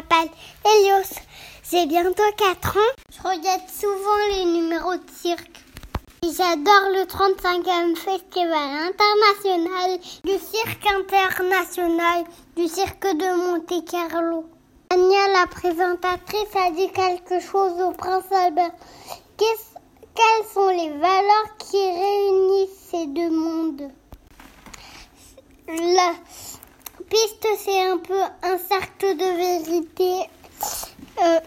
m'appelle Elios. J'ai bientôt 4 ans. Je regarde souvent les numéros de cirque. J'adore le 35e Festival international du cirque international du cirque de Monte-Carlo. Anya, la présentatrice, a dit quelque chose au prince Albert. quelles sont les valeurs qui réunissent ces deux mondes? Piste, c'est un peu un cercle de vérité. Euh,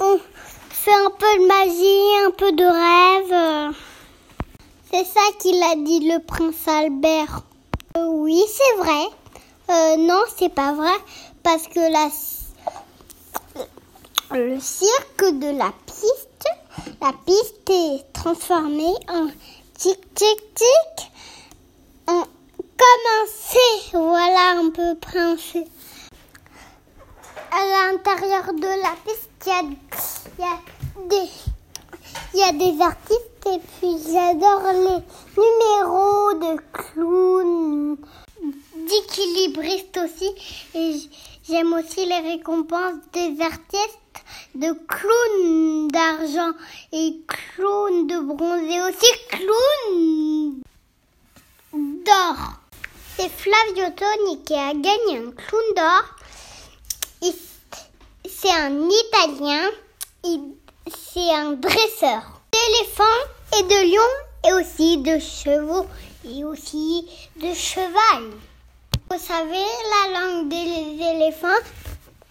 on, fait un peu de magie, un peu de rêve. C'est ça qu'il a dit le prince Albert. Euh, oui, c'est vrai. Euh, non, c'est pas vrai parce que la, le cirque de la piste, la piste est transformée en tic tic tic, en voilà un peu princé. À l'intérieur de la piste, il y a, des y a des artistes et puis j'adore les numéros de clowns, d'équilibristes aussi. Et J'aime aussi les récompenses des artistes de clowns d'argent et clowns de bronze et aussi clowns d'or. C'est Flavio Toni qui a gagné un clown d'or. C'est un Italien. C'est un dresseur d'éléphants et de lions et aussi de chevaux et aussi de cheval. Vous savez, la langue des éléphants,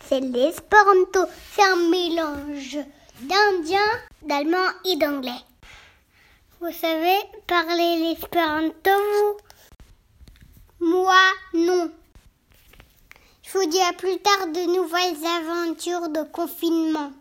c'est l'espéranto. C'est un mélange d'indien, d'allemand et d'anglais. Vous savez parler l'espéranto, Moi, non. Je vous dis à plus tard de nouvelles aventures de confinement.